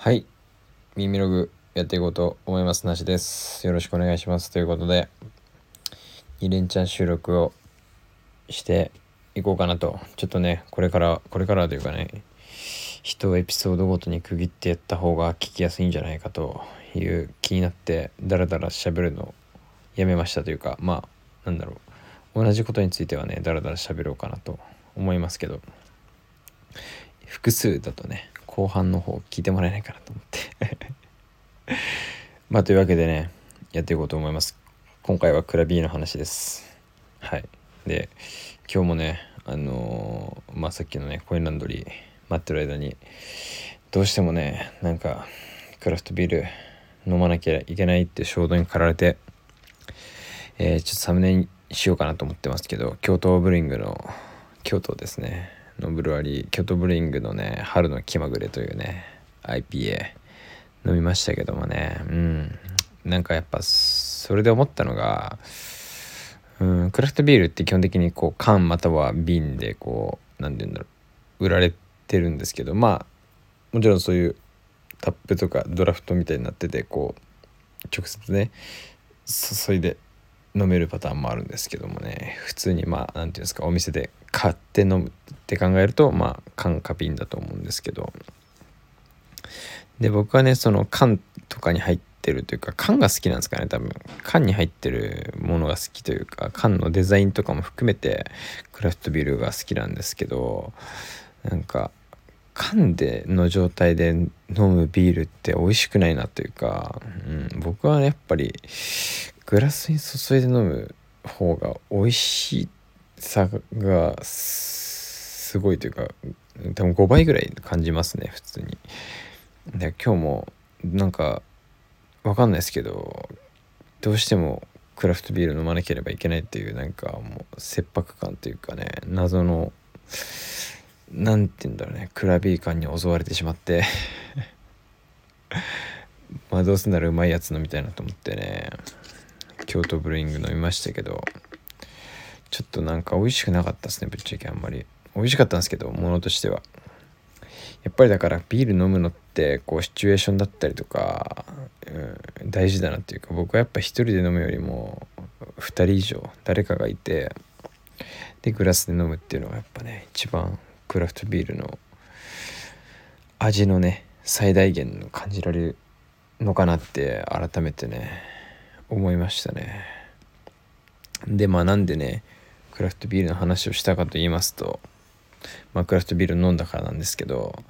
はい。耳ログやっていこうと思います。なしです。よろしくお願いします。ということで2連チャン収録をしていこうかなと。ちょっとねこれからこれからというかね人をエピソードごとに区切ってやった方が聞きやすいんじゃないかという気になってダラダラ喋るのやめましたというかまあなんだろう。同じことについてはねダラダラ喋ろうかなと思いますけど。複数だとね後半の方聞いてもらえないかなと思って。まあというわけでねやっていこうと思います。今回はクラビーの話です。はい。で今日もねあのー、まあさっきのねコインランドリー待ってる間にどうしてもねなんかクラフトビール飲まなきゃいけないって衝動に駆られてえー、ちょっとサムネにしようかなと思ってますけど京都ブリングの京都ですね。のブルワリー京都ブリングのね春の気まぐれというね IPA 飲みましたけどもね。うん。なんかやっぱそれで思ったのがうんクラフトビールって基本的にこう缶または瓶でこう何て言うんだろう売られてるんですけどまあもちろんそういうタップとかドラフトみたいになっててこう直接ね注いで飲めるパターンもあるんですけどもね。普通にまあ何て言うんですかお店で買って飲むって考えるとまあ缶か瓶だと思うんですけど。で僕はねその缶とかに入ってるというか缶が好きなんですかね多分。缶に入ってるものが好きというか缶のデザインとかも含めてクラフトビールが好きなんですけどなんか缶での状態で飲むビールって美味しくないなというか、うん、僕はねやっぱりグラスに注いで飲む方が美味しさがすごいというか多分5倍ぐらい感じますね普通に。で今日もなんかわかんないですけどどうしてもクラフトビール飲まなければいけないっていうなんかもう切迫感というかね謎の何て言うんだろうね。クラビー感に襲われてしまって。まあどうせならうまいやつ飲みたいなと思ってね。京都ブルーイング飲みましたけど。ちょっとなんか美味しくなかったですねぶっちゃけあんまり。美味しかったんですけどものとしては。やっぱりだからビール飲むのってこうシチュエーションだったりとか、うん、大事だなっていうか僕はやっぱ一人で飲むよりも2人以上誰かがいてでグラスで飲むっていうのがやっぱね一番クラフトビールの味のね最大限感じられるのかなって改めてね思いましたね。でまあなんでねクラフトビールの話をしたかと言いますとまあクラフトビール飲んだからなんですけど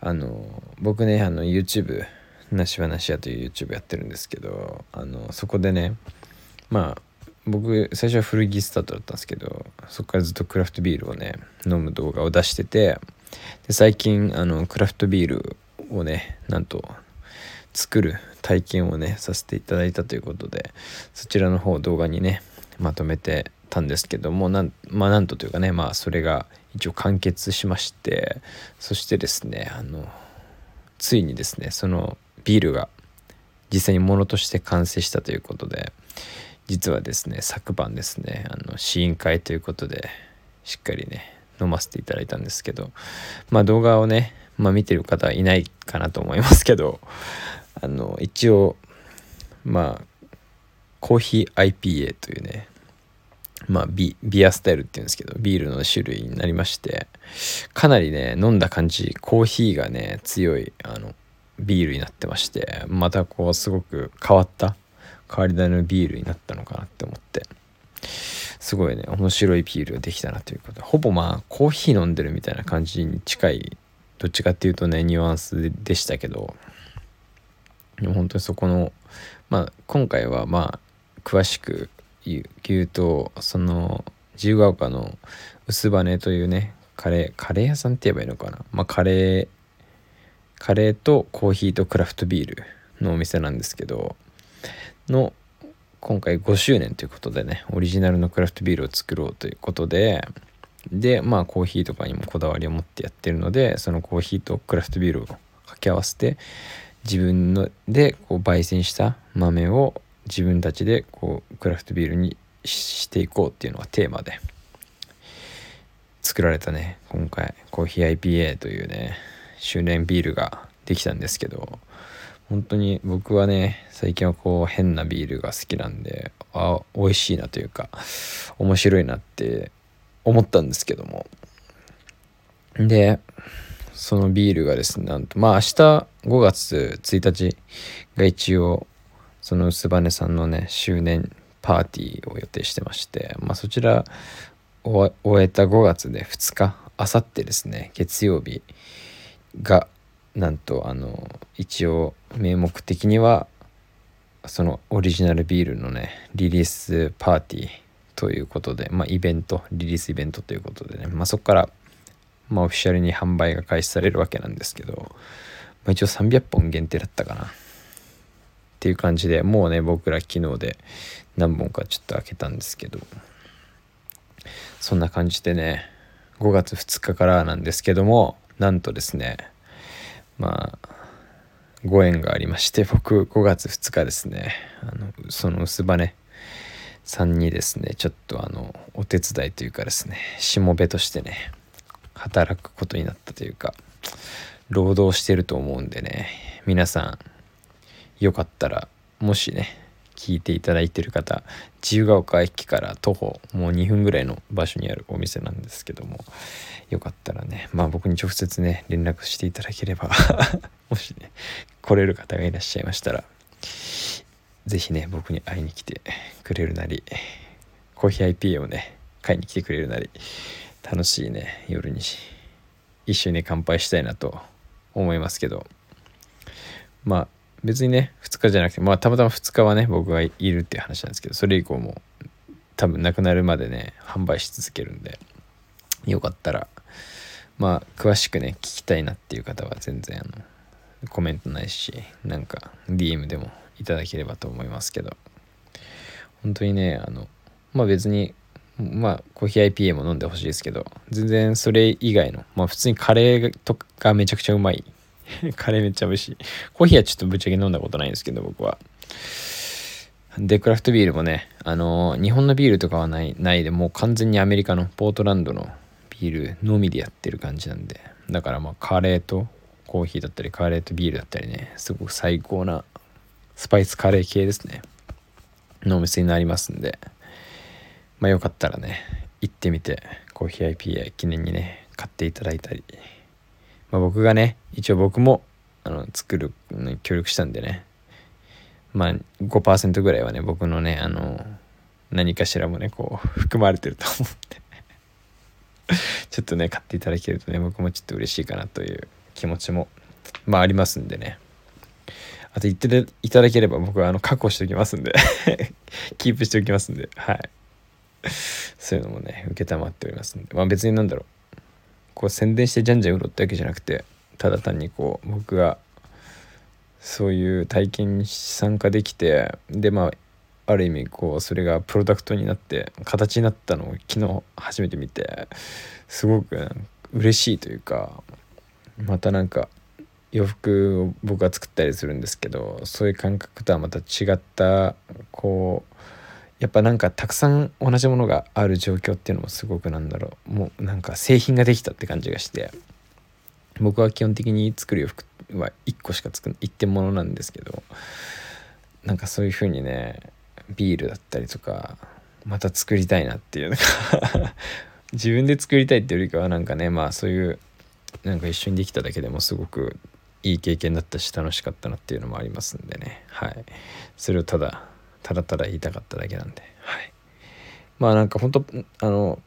あの僕ねあの YouTube なしはなしやという YouTube やってるんですけどあのそこでねまあ僕最初は古着スタートだったんですけどそこからずっとクラフトビールをね飲む動画を出しててで最近あのクラフトビールをねなんと作る体験をねさせていただいたということでそちらの方を動画にねまとめてたんですけどもなんまあなんとというかねまあそれが一応完結しましてそしてですねあのついにですねそのビールが実際にものとして完成したということで実はですね昨晩ですねあの試飲会ということでしっかりね飲ませていただいたんですけどまあ動画をね、まあ、見てる方はいないかなと思いますけどあの一応まあコーヒー IPA というねまあビビアスタイルっていうんですけどビールの種類になりましてかなりね飲んだ感じコーヒーがね強いあのビールになってましてまたこうすごく変わった変わり種のビールになったのかなって思って。すごいね面白いビールができたなということ。でほぼまあコーヒー飲んでるみたいな感じに近いどっちかっていうとねニュアンスでしたけど。でも本当にそこのまあ今回はまあ詳しく言うとその自由が丘の薄羽というねカレーカレー屋さんって言えばいいのかな。まあカレーカレーとコーヒーとクラフトビールのお店なんですけど。の今回5周年ということでねオリジナルのクラフトビールを作ろうということででまあコーヒーとかにもこだわりを持ってやってるのでそのコーヒーとクラフトビールを掛け合わせて自分のでこう焙煎した豆を自分たちでこうクラフトビールにしていこうっていうのがテーマで作られたね今回コーヒー IPA というね周年ビールができたんですけど本当に僕はね最近はこう変なビールが好きなんであ美味しいなというか面白いなって思ったんですけども。でそのビールがですねなんとまあ明日5月1日が一応その薄羽さんのね周年パーティーを予定してましてまあそちらを終えた5月で2日あさってですね月曜日がなんとあの一応名目的にはそのオリジナルビールのねリリースパーティーということでまあイベントリリースイベントということでねまあそこからまあオフィシャルに販売が開始されるわけなんですけど、まあ、一応300本限定だったかな。っていう感じでもうね僕ら昨日で何本かちょっと開けたんですけどそんな感じでね5月2日からなんですけどもなんとですねまあご縁がありまして僕5月2日ですね。あのその薄羽さんにですね。ちょっとあのお手伝いというかですねしもべとしてね働くことになったというか労働してると思うんでね皆さんよかったらもしね聞いていただいてる方自由が丘駅から徒歩もう2分ぐらいの場所にあるお店なんですけどもよかったらねまあ僕に直接ね連絡していただければ もしね来れる方がいらっしゃいましたら是非ね僕に会いに来てくれるなりコーヒー IPA をね買いに来てくれるなり楽しいね夜に一緒に乾杯したいなと思いますけどまあ別にね2日じゃなくてまあたまたま2日はね僕がいるっていう話なんですけどそれ以降も多分なくなるまでね販売し続けるんでよかったらまあ詳しくね聞きたいなっていう方は全然あのコメントないしなんか DM でもいただければと思いますけど。本当にねあのまあ別にまあコーヒー IPA も飲んでほしいですけど全然それ以外のまあ普通にカレーとかめちゃくちゃうまい カレーめっちゃ美味しい。コーヒーはちょっとぶっちゃけ飲んだことないんですけど僕は。でクラフトビールもねあのー、日本のビールとかはないないでもう完全にアメリカのポートランドのビールのみでやってる感じなんで。だからまあカレーとコーヒーだったりカレーとビールだったりねすごく最高なスパイスカレー系ですね。のお店になりますんで。まあよかったらね行ってみてコーヒー IPA 記念にね買っていただいたり、まあ、僕がね一応僕もあの作るのに協力したんでね。まあ5%ぐらいはね僕のねあの何かしらもねこう含まれてると思って。ちょっとね買っていただけるとね僕もちょっと嬉しいかなという気持ちもまあありますんでね。あと言っていただければ僕はあの確保しておきますんで。キープしておきますんで。はい。そういうのもね承っておりますんで。まあ別になんだろう。こう宣伝してじゃんじゃん売ろうってわけじゃなくてただ単にこう僕がそういう体験に参加できてでまあある意味こうそれがプロダクトになって形になったのを昨日初めて見てすごく嬉しいというかまたなんか洋服を僕が作ったりするんですけどそういう感覚とはまた違ったこうやっぱなんかたくさん同じものがある状況っていうのもすごくなんだろう。もうなんか製品ができたって感じがして。僕は基本的に作る洋服は1個しか作る一点物なんですけど。なんかそういう風にねビールだったりとかまた作りたいなっていうのが。自分で作りたいっていうよりかはなんかねまあそういうなんか一緒にできただけでもすごくいい経験だったし楽しかったなっていうのもありますんでね。はい。それをただただただ言いたかっただけなんで。はい。まあなんかほんとあの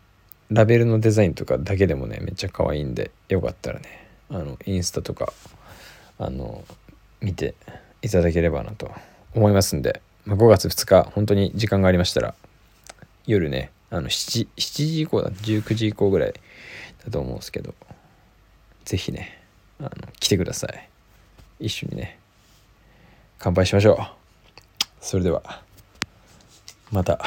ラベルのデザインとかだけでもねめっちゃ可愛いんでよかったらねあのインスタとかあの見ていただければなと思いますんで、まあ、5月2日本当に時間がありましたら夜ねあの 7, 7時以降だ19時以降ぐらいだと思うんですけど是非ねあの来てください。一緒にね乾杯しましょう。それでは。また。